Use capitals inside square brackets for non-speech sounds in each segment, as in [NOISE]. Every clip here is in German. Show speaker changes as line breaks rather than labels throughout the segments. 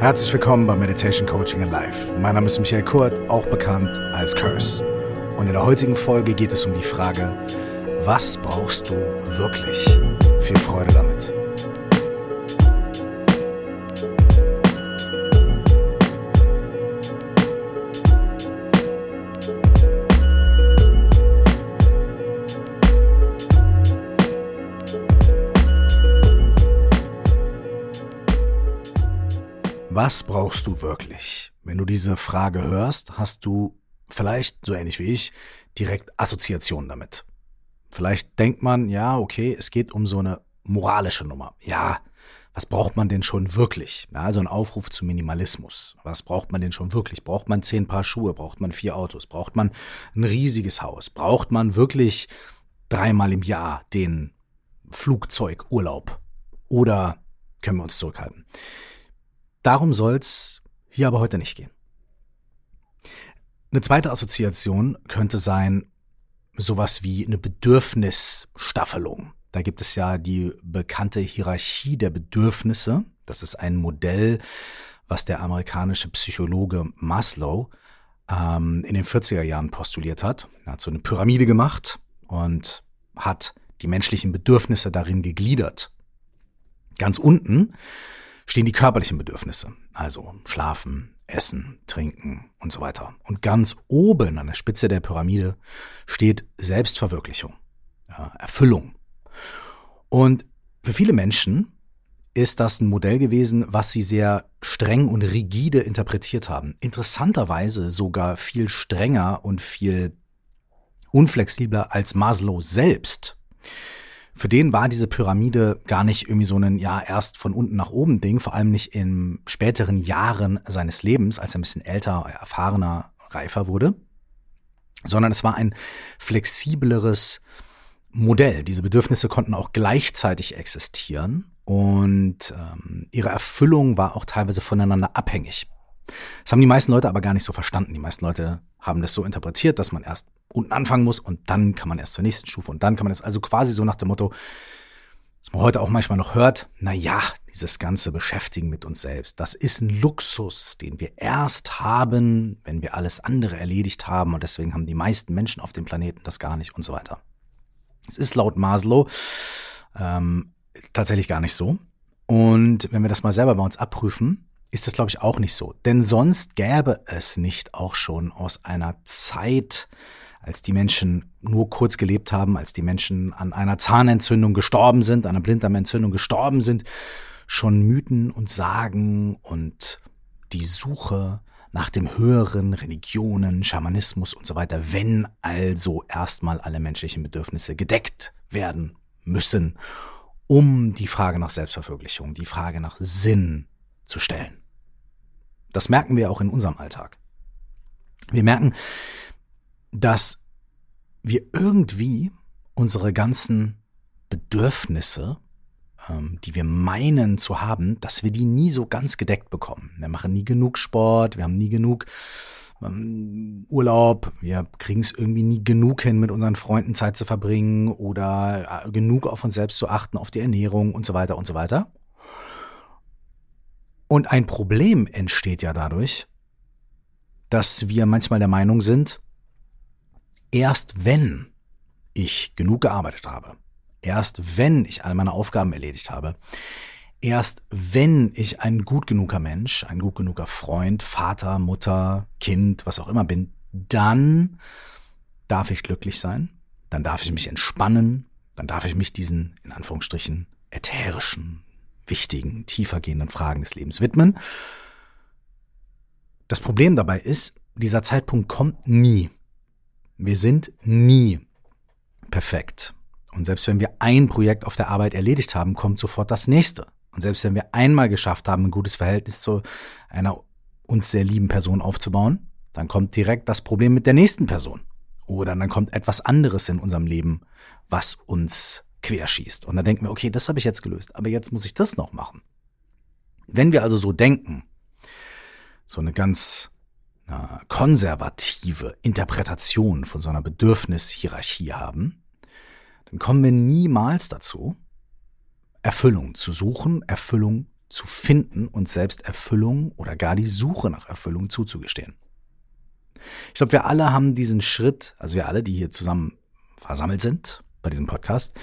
Herzlich willkommen bei Meditation Coaching in Life. Mein Name ist Michael Kurt, auch bekannt als Curse. Und in der heutigen Folge geht es um die Frage, was brauchst du wirklich? Viel Freude damit. Was brauchst du wirklich? Wenn du diese Frage hörst, hast du vielleicht, so ähnlich wie ich, direkt Assoziationen damit. Vielleicht denkt man, ja, okay, es geht um so eine moralische Nummer. Ja, was braucht man denn schon wirklich? Ja, also ein Aufruf zu Minimalismus. Was braucht man denn schon wirklich? Braucht man zehn Paar Schuhe? Braucht man vier Autos? Braucht man ein riesiges Haus? Braucht man wirklich dreimal im Jahr den Flugzeugurlaub? Oder können wir uns zurückhalten? Darum soll's hier aber heute nicht gehen. Eine zweite Assoziation könnte sein sowas wie eine Bedürfnisstaffelung. Da gibt es ja die bekannte Hierarchie der Bedürfnisse. Das ist ein Modell, was der amerikanische Psychologe Maslow ähm, in den 40er Jahren postuliert hat. Er hat so eine Pyramide gemacht und hat die menschlichen Bedürfnisse darin gegliedert. Ganz unten stehen die körperlichen Bedürfnisse, also schlafen, essen, trinken und so weiter. Und ganz oben an der Spitze der Pyramide steht Selbstverwirklichung, Erfüllung. Und für viele Menschen ist das ein Modell gewesen, was sie sehr streng und rigide interpretiert haben. Interessanterweise sogar viel strenger und viel unflexibler als Maslow selbst. Für den war diese Pyramide gar nicht irgendwie so ein, ja, erst von unten nach oben Ding, vor allem nicht in späteren Jahren seines Lebens, als er ein bisschen älter, erfahrener, reifer wurde, sondern es war ein flexibleres Modell. Diese Bedürfnisse konnten auch gleichzeitig existieren und ähm, ihre Erfüllung war auch teilweise voneinander abhängig. Das haben die meisten Leute aber gar nicht so verstanden. Die meisten Leute haben das so interpretiert, dass man erst unten anfangen muss und dann kann man erst zur nächsten Stufe und dann kann man das also quasi so nach dem Motto, was man heute auch manchmal noch hört, na ja, dieses ganze Beschäftigen mit uns selbst, das ist ein Luxus, den wir erst haben, wenn wir alles andere erledigt haben und deswegen haben die meisten Menschen auf dem Planeten das gar nicht und so weiter. Es ist laut Maslow ähm, tatsächlich gar nicht so. Und wenn wir das mal selber bei uns abprüfen, ist das, glaube ich, auch nicht so. Denn sonst gäbe es nicht auch schon aus einer Zeit, als die Menschen nur kurz gelebt haben, als die Menschen an einer Zahnentzündung gestorben sind, an einer Blinddarmentzündung gestorben sind, schon Mythen und Sagen und die Suche nach dem höheren Religionen, Schamanismus und so weiter, wenn also erstmal alle menschlichen Bedürfnisse gedeckt werden müssen, um die Frage nach Selbstverwirklichung, die Frage nach Sinn zu stellen. Das merken wir auch in unserem Alltag. Wir merken, dass wir irgendwie unsere ganzen Bedürfnisse, ähm, die wir meinen zu haben, dass wir die nie so ganz gedeckt bekommen. Wir machen nie genug Sport, wir haben nie genug ähm, Urlaub, wir kriegen es irgendwie nie genug hin, mit unseren Freunden Zeit zu verbringen oder äh, genug auf uns selbst zu achten, auf die Ernährung und so weiter und so weiter. Und ein Problem entsteht ja dadurch, dass wir manchmal der Meinung sind, erst wenn ich genug gearbeitet habe, erst wenn ich all meine Aufgaben erledigt habe, erst wenn ich ein gut genuger Mensch, ein gut genuger Freund, Vater, Mutter, Kind, was auch immer bin, dann darf ich glücklich sein, dann darf ich mich entspannen, dann darf ich mich diesen, in Anführungsstrichen, ätherischen, wichtigen, tiefergehenden Fragen des Lebens widmen. Das Problem dabei ist, dieser Zeitpunkt kommt nie. Wir sind nie perfekt. Und selbst wenn wir ein Projekt auf der Arbeit erledigt haben, kommt sofort das nächste. Und selbst wenn wir einmal geschafft haben, ein gutes Verhältnis zu einer uns sehr lieben Person aufzubauen, dann kommt direkt das Problem mit der nächsten Person. Oder dann kommt etwas anderes in unserem Leben, was uns querschießt. Und dann denken wir, okay, das habe ich jetzt gelöst, aber jetzt muss ich das noch machen. Wenn wir also so denken, so eine ganz na, konservative Interpretation von so einer Bedürfnishierarchie haben, dann kommen wir niemals dazu, Erfüllung zu suchen, Erfüllung zu finden und selbst Erfüllung oder gar die Suche nach Erfüllung zuzugestehen. Ich glaube, wir alle haben diesen Schritt, also wir alle, die hier zusammen versammelt sind bei diesem Podcast,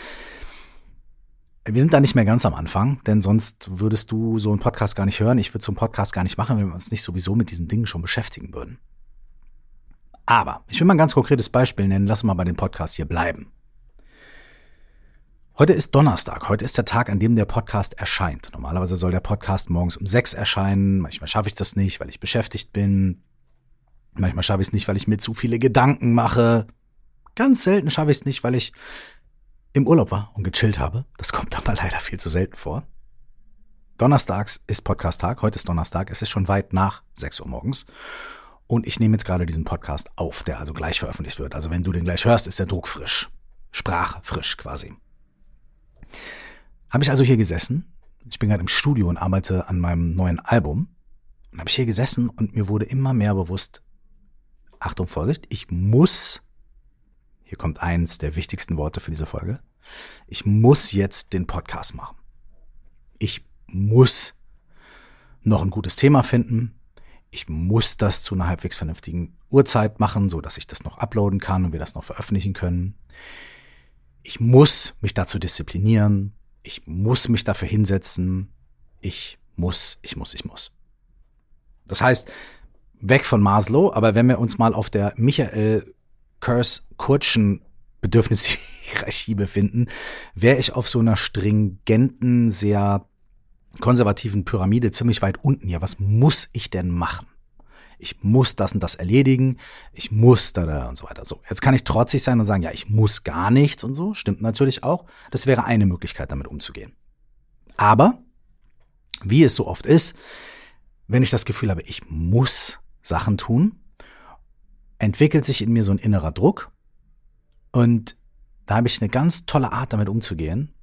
wir sind da nicht mehr ganz am Anfang, denn sonst würdest du so einen Podcast gar nicht hören. Ich würde so einen Podcast gar nicht machen, wenn wir uns nicht sowieso mit diesen Dingen schon beschäftigen würden. Aber ich will mal ein ganz konkretes Beispiel nennen. Lass mal bei dem Podcast hier bleiben. Heute ist Donnerstag. Heute ist der Tag, an dem der Podcast erscheint. Normalerweise soll der Podcast morgens um sechs erscheinen. Manchmal schaffe ich das nicht, weil ich beschäftigt bin. Manchmal schaffe ich es nicht, weil ich mir zu viele Gedanken mache. Ganz selten schaffe ich es nicht, weil ich im Urlaub war und gechillt habe. Das kommt aber [LAUGHS] leider viel zu selten vor. Donnerstags ist Podcast-Tag. Heute ist Donnerstag. Es ist schon weit nach 6 Uhr morgens. Und ich nehme jetzt gerade diesen Podcast auf, der also gleich veröffentlicht wird. Also wenn du den gleich hörst, ist der Druck frisch. Sprachfrisch quasi. Habe ich also hier gesessen. Ich bin gerade im Studio und arbeite an meinem neuen Album. Und habe ich hier gesessen und mir wurde immer mehr bewusst, Achtung, Vorsicht, ich muss, hier kommt eins der wichtigsten Worte für diese Folge, ich muss jetzt den Podcast machen. Ich muss noch ein gutes Thema finden. Ich muss das zu einer halbwegs vernünftigen Uhrzeit machen, so dass ich das noch uploaden kann und wir das noch veröffentlichen können. Ich muss mich dazu disziplinieren. Ich muss mich dafür hinsetzen. Ich muss, ich muss, ich muss. Das heißt, weg von Maslow, aber wenn wir uns mal auf der Michael Kurs Kurtschen Bedürfnishierarchie [LAUGHS] befinden, wäre ich auf so einer stringenten, sehr konservativen Pyramide ziemlich weit unten. Ja, was muss ich denn machen? Ich muss das und das erledigen, ich muss da, da und so weiter. So, jetzt kann ich trotzig sein und sagen, ja, ich muss gar nichts und so. Stimmt natürlich auch. Das wäre eine Möglichkeit, damit umzugehen. Aber, wie es so oft ist, wenn ich das Gefühl habe, ich muss Sachen tun, entwickelt sich in mir so ein innerer Druck und da habe ich eine ganz tolle Art, damit umzugehen.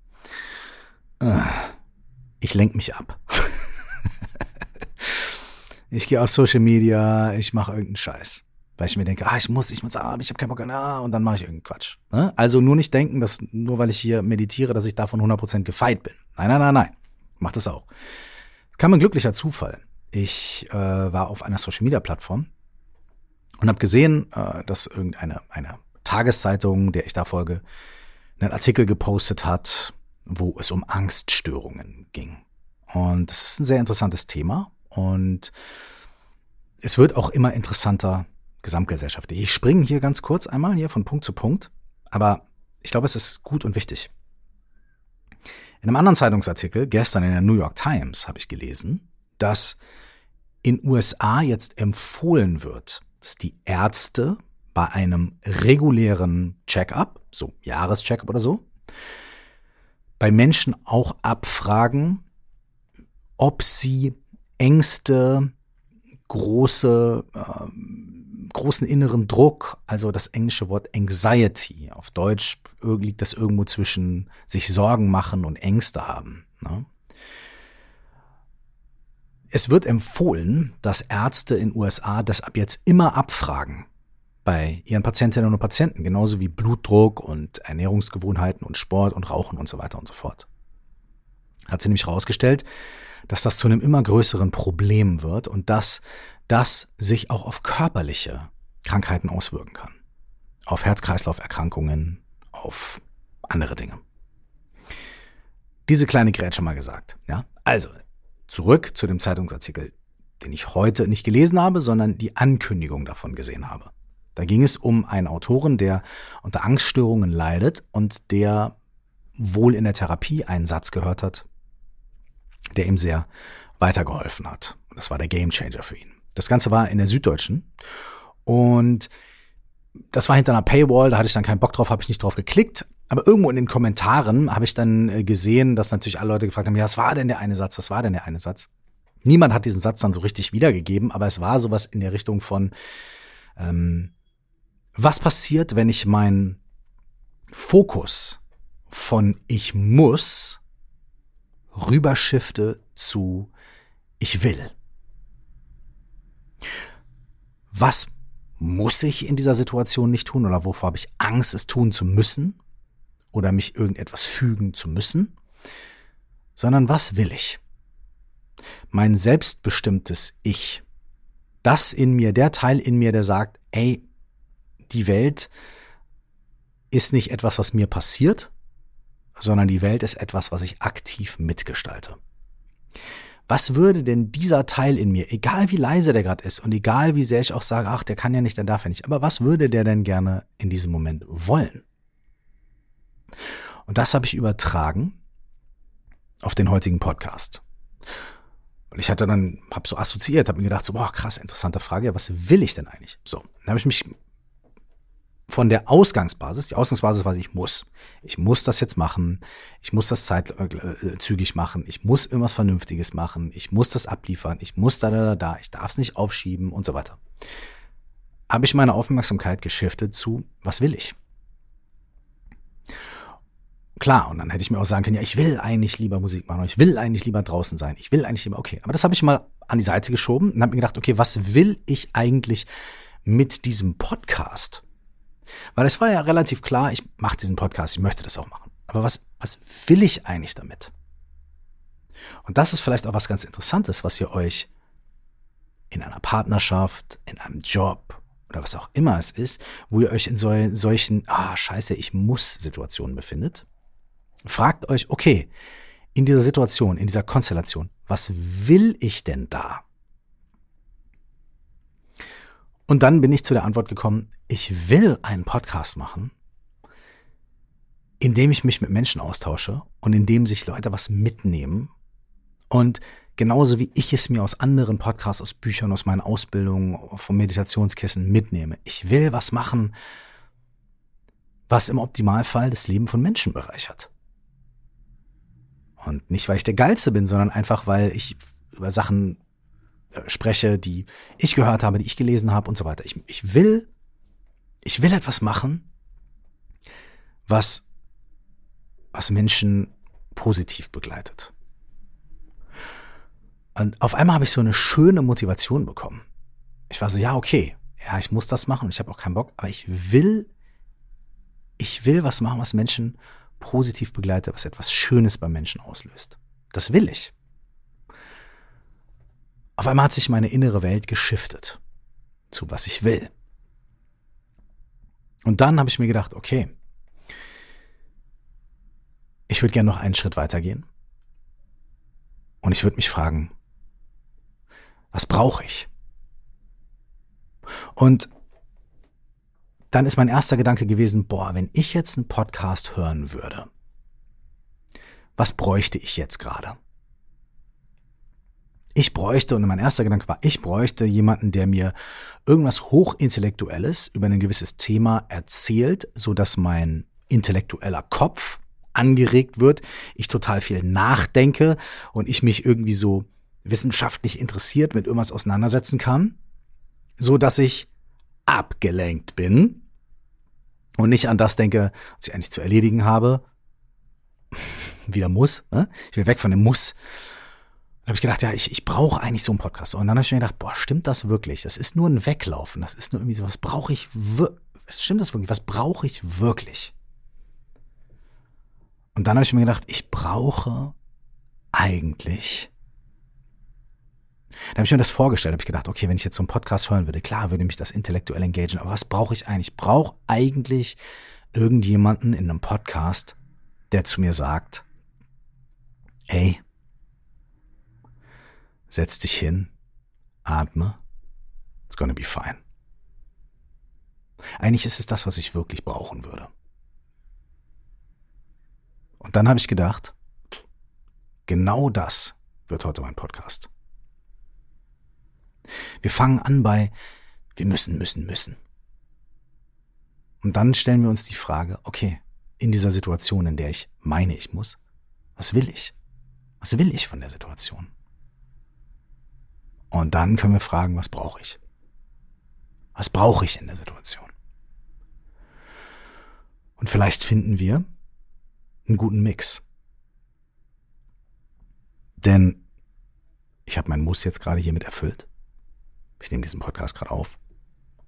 Ich lenke mich ab. [LAUGHS] ich gehe aus Social Media, ich mache irgendeinen Scheiß. Weil ich mir denke, ah, ich muss, ich muss, ah, ich habe keinen Bock, ah, und dann mache ich irgendeinen Quatsch. Ne? Also nur nicht denken, dass nur weil ich hier meditiere, dass ich davon 100% gefeit bin. Nein, nein, nein, nein. Mach das auch. Kam ein glücklicher Zufall ich äh, war auf einer Social Media Plattform und habe gesehen, äh, dass irgendeine eine Tageszeitung, der ich da folge, einen Artikel gepostet hat, wo es um Angststörungen ging. Und das ist ein sehr interessantes Thema und es wird auch immer interessanter gesamtgesellschaftlich. Ich springe hier ganz kurz einmal hier von Punkt zu Punkt, aber ich glaube, es ist gut und wichtig. In einem anderen Zeitungsartikel, gestern in der New York Times, habe ich gelesen, dass in USA jetzt empfohlen wird, dass die Ärzte bei einem regulären Check-up, so Jahrescheckup oder so, bei Menschen auch abfragen, ob sie Ängste, große, äh, großen inneren Druck, also das englische Wort Anxiety, auf Deutsch liegt das irgendwo zwischen sich Sorgen machen und Ängste haben. Ne? Es wird empfohlen, dass Ärzte in USA das ab jetzt immer abfragen bei ihren Patientinnen und Patienten, genauso wie Blutdruck und Ernährungsgewohnheiten und Sport und Rauchen und so weiter und so fort. Hat sie nämlich herausgestellt, dass das zu einem immer größeren Problem wird und dass das sich auch auf körperliche Krankheiten auswirken kann. Auf Herz-Kreislauf-Erkrankungen, auf andere Dinge. Diese kleine Grätsche mal gesagt. Ja? Also, Zurück zu dem Zeitungsartikel, den ich heute nicht gelesen habe, sondern die Ankündigung davon gesehen habe. Da ging es um einen Autoren, der unter Angststörungen leidet und der wohl in der Therapie einen Satz gehört hat, der ihm sehr weitergeholfen hat. Das war der Gamechanger für ihn. Das Ganze war in der Süddeutschen und das war hinter einer Paywall, da hatte ich dann keinen Bock drauf, habe ich nicht drauf geklickt. Aber irgendwo in den Kommentaren habe ich dann äh, gesehen, dass natürlich alle Leute gefragt haben, ja, was war denn der eine Satz, was war denn der eine Satz? Niemand hat diesen Satz dann so richtig wiedergegeben, aber es war sowas in der Richtung von, ähm, was passiert, wenn ich meinen Fokus von ich muss rüberschifte zu ich will? Was muss ich in dieser Situation nicht tun oder wovor habe ich Angst, es tun zu müssen oder mich irgendetwas fügen zu müssen, sondern was will ich? mein selbstbestimmtes Ich, das in mir, der Teil in mir, der sagt, ey, die Welt ist nicht etwas, was mir passiert, sondern die Welt ist etwas, was ich aktiv mitgestalte. Was würde denn dieser Teil in mir, egal wie leise der gerade ist und egal wie sehr ich auch sage, ach, der kann ja nicht, der darf ja nicht, aber was würde der denn gerne in diesem Moment wollen? Und das habe ich übertragen auf den heutigen Podcast. Und ich hatte dann, habe so assoziiert, habe mir gedacht, so, boah, krass, interessante Frage, was will ich denn eigentlich? So, dann habe ich mich von der Ausgangsbasis, die Ausgangsbasis war, ich muss. Ich muss das jetzt machen. Ich muss das zeitzügig machen. Ich muss irgendwas Vernünftiges machen. Ich muss das abliefern. Ich muss da, da, da, da. Ich darf es nicht aufschieben und so weiter. Habe ich meine Aufmerksamkeit geschiftet zu, was will ich? Klar, und dann hätte ich mir auch sagen können, ja, ich will eigentlich lieber Musik machen, ich will eigentlich lieber draußen sein, ich will eigentlich lieber, okay, aber das habe ich mal an die Seite geschoben und habe mir gedacht, okay, was will ich eigentlich mit diesem Podcast? Weil es war ja relativ klar, ich mache diesen Podcast, ich möchte das auch machen. Aber was, was will ich eigentlich damit? Und das ist vielleicht auch was ganz Interessantes, was ihr euch in einer Partnerschaft, in einem Job oder was auch immer es ist, wo ihr euch in so, solchen, ah, scheiße, ich muss Situationen befindet. Fragt euch, okay, in dieser Situation, in dieser Konstellation, was will ich denn da? Und dann bin ich zu der Antwort gekommen, ich will einen Podcast machen, in dem ich mich mit Menschen austausche und in dem sich Leute was mitnehmen. Und genauso wie ich es mir aus anderen Podcasts, aus Büchern, aus meinen Ausbildungen, vom Meditationskissen mitnehme. Ich will was machen, was im Optimalfall das Leben von Menschen bereichert. Und nicht, weil ich der Geilste bin, sondern einfach, weil ich über Sachen äh, spreche, die ich gehört habe, die ich gelesen habe und so weiter. Ich, ich will, ich will etwas machen, was, was Menschen positiv begleitet. Und auf einmal habe ich so eine schöne Motivation bekommen. Ich war so, ja, okay, ja, ich muss das machen ich habe auch keinen Bock, aber ich will, ich will was machen, was Menschen positiv begleitet, was etwas Schönes bei Menschen auslöst. Das will ich. Auf einmal hat sich meine innere Welt geschiftet zu was ich will. Und dann habe ich mir gedacht, okay, ich würde gerne noch einen Schritt weitergehen. Und ich würde mich fragen, was brauche ich? Und dann ist mein erster Gedanke gewesen, boah, wenn ich jetzt einen Podcast hören würde, was bräuchte ich jetzt gerade? Ich bräuchte, und mein erster Gedanke war, ich bräuchte jemanden, der mir irgendwas Hochintellektuelles über ein gewisses Thema erzählt, so dass mein intellektueller Kopf angeregt wird, ich total viel nachdenke und ich mich irgendwie so wissenschaftlich interessiert mit irgendwas auseinandersetzen kann, so dass ich abgelenkt bin und nicht an das denke, was ich eigentlich zu erledigen habe. [LAUGHS] Wieder muss. Ne? Ich will weg von dem Muss habe ich gedacht, ja, ich, ich brauche eigentlich so einen Podcast. Und dann habe ich mir gedacht, boah, stimmt das wirklich? Das ist nur ein Weglaufen. Das ist nur irgendwie so, was brauche ich wirklich? Stimmt das wirklich? Was brauche ich wirklich? Und dann habe ich mir gedacht, ich brauche eigentlich. Da habe ich mir das vorgestellt, habe ich gedacht, okay, wenn ich jetzt so einen Podcast hören würde, klar würde mich das intellektuell engagieren, aber was brauche ich eigentlich? Ich brauche eigentlich irgendjemanden in einem Podcast, der zu mir sagt, ey, Setz dich hin, atme. It's gonna be fine. Eigentlich ist es das, was ich wirklich brauchen würde. Und dann habe ich gedacht, genau das wird heute mein Podcast. Wir fangen an bei wir müssen, müssen, müssen. Und dann stellen wir uns die Frage, okay, in dieser Situation, in der ich meine, ich muss, was will ich? Was will ich von der Situation? Und dann können wir fragen, was brauche ich? Was brauche ich in der Situation? Und vielleicht finden wir einen guten Mix. Denn ich habe meinen Muss jetzt gerade hiermit erfüllt. Ich nehme diesen Podcast gerade auf.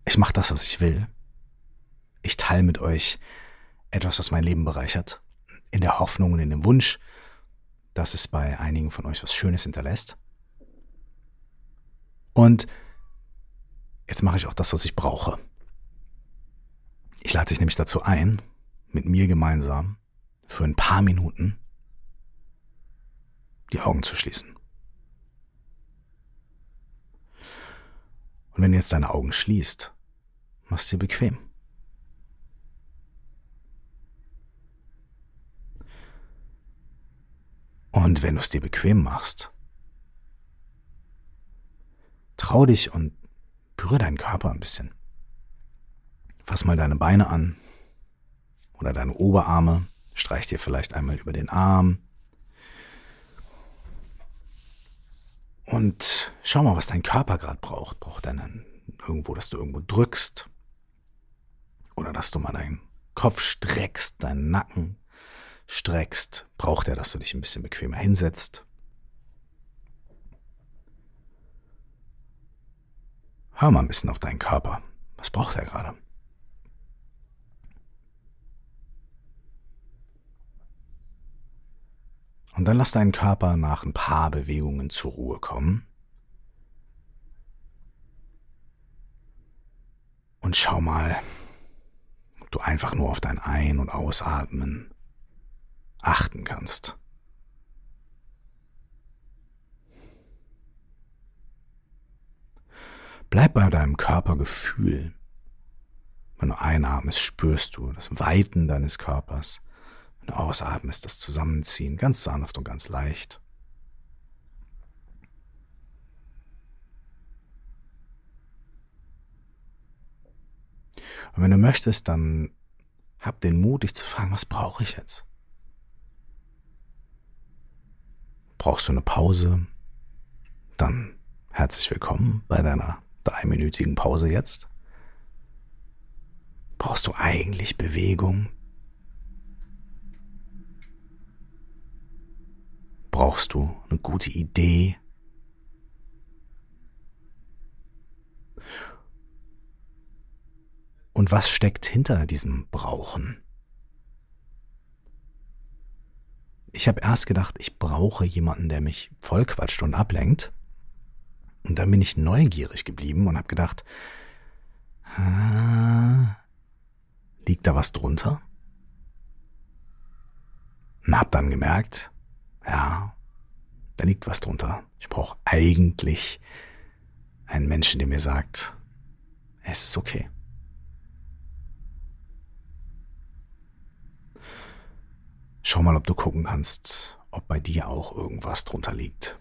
Ich mache das, was ich will. Ich teile mit euch etwas, was mein Leben bereichert. In der Hoffnung und in dem Wunsch, dass es bei einigen von euch was Schönes hinterlässt. Und jetzt mache ich auch das, was ich brauche. Ich lade dich nämlich dazu ein, mit mir gemeinsam für ein paar Minuten die Augen zu schließen. Und wenn du jetzt deine Augen schließt, machst dir bequem. Und wenn du es dir bequem machst, trau dich und berühre deinen Körper ein bisschen. Fass mal deine Beine an oder deine Oberarme, streich dir vielleicht einmal über den Arm. Und schau mal, was dein Körper gerade braucht. Braucht er irgendwo, dass du irgendwo drückst? Oder dass du mal deinen Kopf streckst, deinen Nacken streckst? Braucht er, dass du dich ein bisschen bequemer hinsetzt? Hör mal ein bisschen auf deinen Körper. Was braucht er gerade? Und dann lass deinen Körper nach ein paar Bewegungen zur Ruhe kommen. Und schau mal, ob du einfach nur auf dein Ein- und Ausatmen achten kannst. Bleib bei deinem Körpergefühl. Wenn du einatmest, spürst du das Weiten deines Körpers. Wenn du ausatmest, das Zusammenziehen, ganz sanft und ganz leicht. Und wenn du möchtest, dann hab den Mut, dich zu fragen, was brauche ich jetzt? Brauchst du eine Pause? Dann herzlich willkommen bei deiner dreiminütigen Pause jetzt. Brauchst du eigentlich Bewegung? Brauchst du eine gute Idee? Und was steckt hinter diesem Brauchen? ich habe erst gedacht, ich brauche jemanden, der mich vollquatscht und ablenkt. Und dann bin ich neugierig geblieben und habe gedacht, liegt da was drunter? Und habe dann gemerkt, ja, da liegt was drunter. Ich brauche eigentlich einen Menschen, der mir sagt, es ist okay. Schau mal, ob du gucken kannst, ob bei dir auch irgendwas drunter liegt.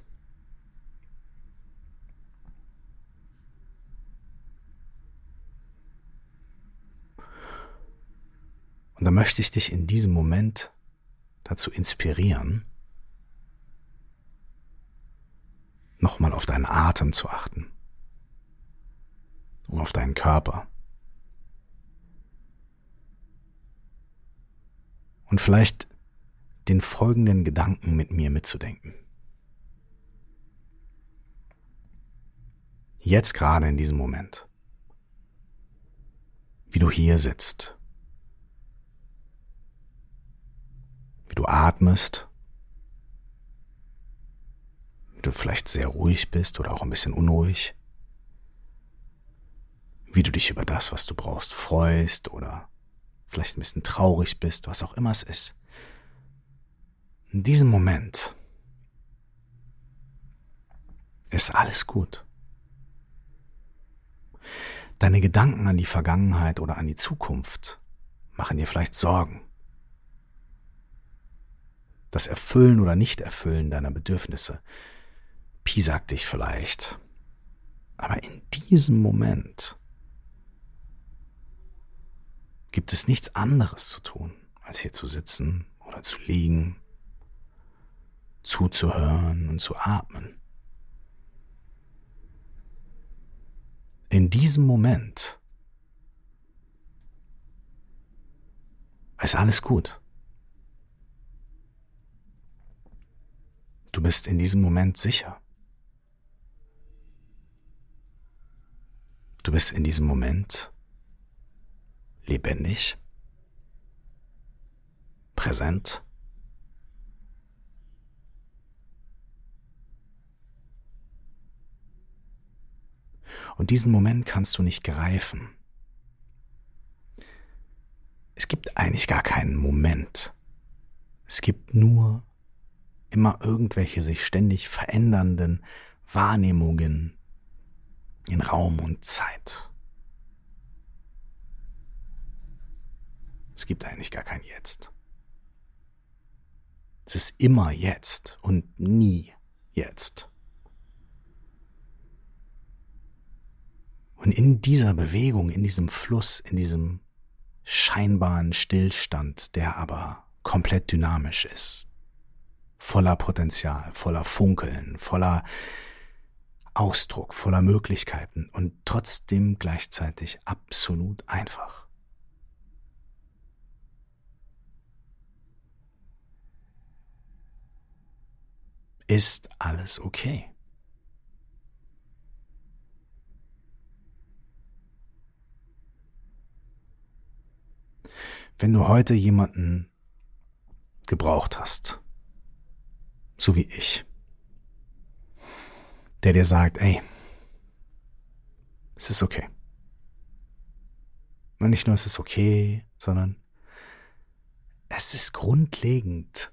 Und da möchte ich dich in diesem Moment dazu inspirieren, nochmal auf deinen Atem zu achten und auf deinen Körper. Und vielleicht den folgenden Gedanken mit mir mitzudenken. Jetzt gerade in diesem Moment, wie du hier sitzt, wie du atmest, wie du vielleicht sehr ruhig bist oder auch ein bisschen unruhig, wie du dich über das, was du brauchst, freust oder vielleicht ein bisschen traurig bist, was auch immer es ist. In diesem Moment ist alles gut. Deine Gedanken an die Vergangenheit oder an die Zukunft machen dir vielleicht Sorgen. Das Erfüllen oder Nicht-Erfüllen deiner Bedürfnisse piesackt dich vielleicht. Aber in diesem Moment gibt es nichts anderes zu tun, als hier zu sitzen oder zu liegen zuzuhören und zu atmen. In diesem Moment ist alles gut. Du bist in diesem Moment sicher. Du bist in diesem Moment lebendig, präsent. Und diesen Moment kannst du nicht greifen. Es gibt eigentlich gar keinen Moment. Es gibt nur immer irgendwelche sich ständig verändernden Wahrnehmungen in Raum und Zeit. Es gibt eigentlich gar kein Jetzt. Es ist immer jetzt und nie jetzt. Und in dieser Bewegung, in diesem Fluss, in diesem scheinbaren Stillstand, der aber komplett dynamisch ist, voller Potenzial, voller Funkeln, voller Ausdruck, voller Möglichkeiten und trotzdem gleichzeitig absolut einfach. Ist alles okay? Wenn du heute jemanden gebraucht hast, so wie ich, der dir sagt, ey, es ist okay. Und nicht nur es ist okay, sondern es ist grundlegend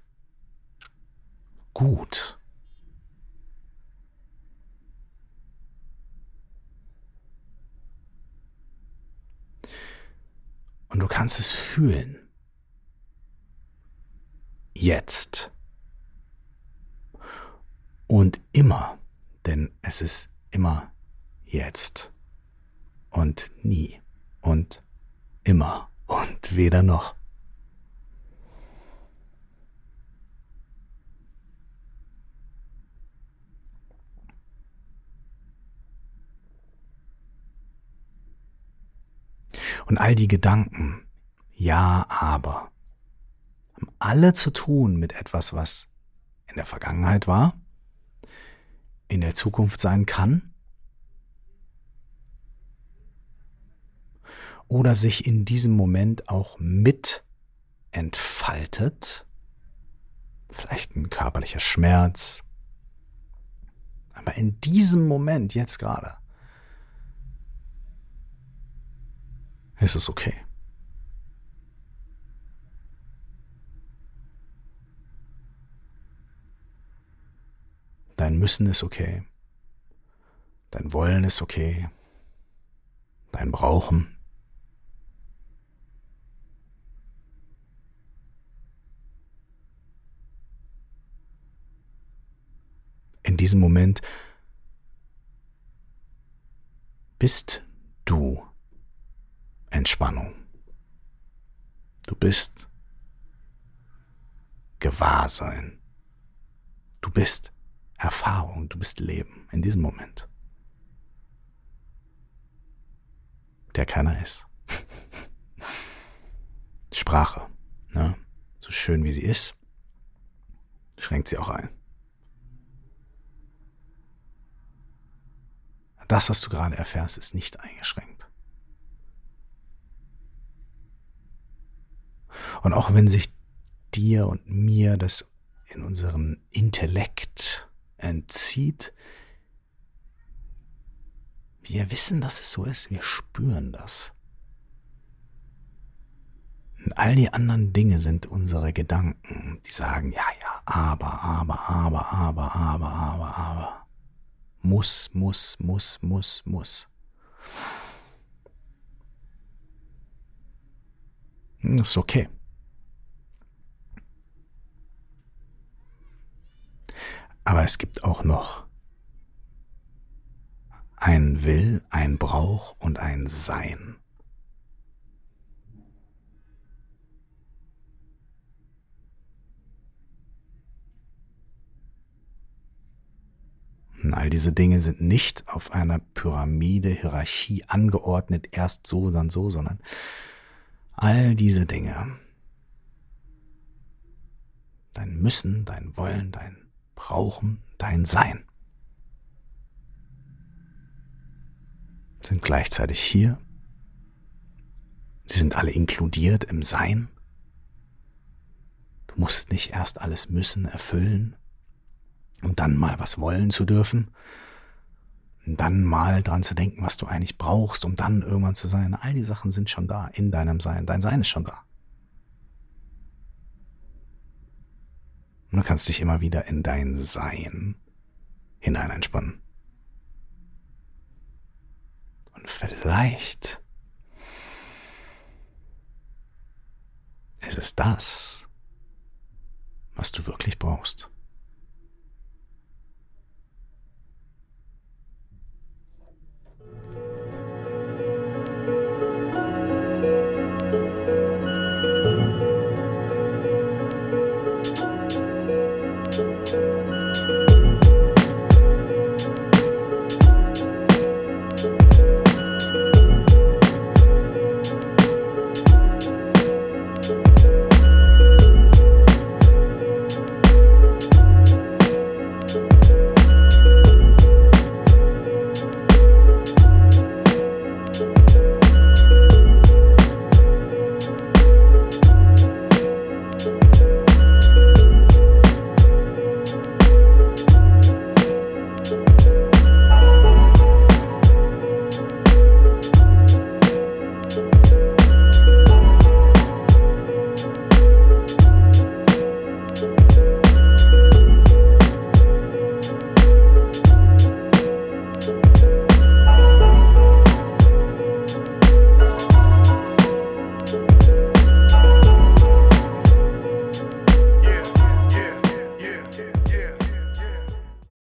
gut. Und du kannst es fühlen. Jetzt. Und immer, denn es ist immer jetzt. Und nie. Und immer. Und weder noch. Und all die Gedanken, ja, aber, haben alle zu tun mit etwas, was in der Vergangenheit war, in der Zukunft sein kann? Oder sich in diesem Moment auch mit entfaltet, vielleicht ein körperlicher Schmerz, aber in diesem Moment, jetzt gerade, ist es okay. Müssen ist okay. Dein Wollen ist okay. Dein Brauchen. In diesem Moment bist du Entspannung. Du bist Gewahrsein. Du bist Erfahrung, du bist Leben in diesem Moment. Der keiner ist. [LAUGHS] Sprache, ne? so schön wie sie ist, schränkt sie auch ein. Das, was du gerade erfährst, ist nicht eingeschränkt. Und auch wenn sich dir und mir das in unserem Intellekt entzieht, wir wissen, dass es so ist, wir spüren das. Und all die anderen Dinge sind unsere Gedanken, die sagen, ja, ja, aber, aber, aber, aber, aber, aber, aber. Muss, muss, muss, muss, muss. Ist okay. Aber es gibt auch noch ein Will, ein Brauch und ein Sein. Und all diese Dinge sind nicht auf einer Pyramide, Hierarchie angeordnet, erst so, dann so, sondern all diese Dinge, dein Müssen, dein Wollen, dein brauchen dein Sein. Sind gleichzeitig hier. Sie sind alle inkludiert im Sein. Du musst nicht erst alles müssen, erfüllen, um dann mal was wollen zu dürfen. dann mal dran zu denken, was du eigentlich brauchst, um dann irgendwann zu sein. All die Sachen sind schon da in deinem Sein. Dein Sein ist schon da. Und du kannst dich immer wieder in dein Sein hinein entspannen. Und vielleicht ist es das, was du wirklich brauchst.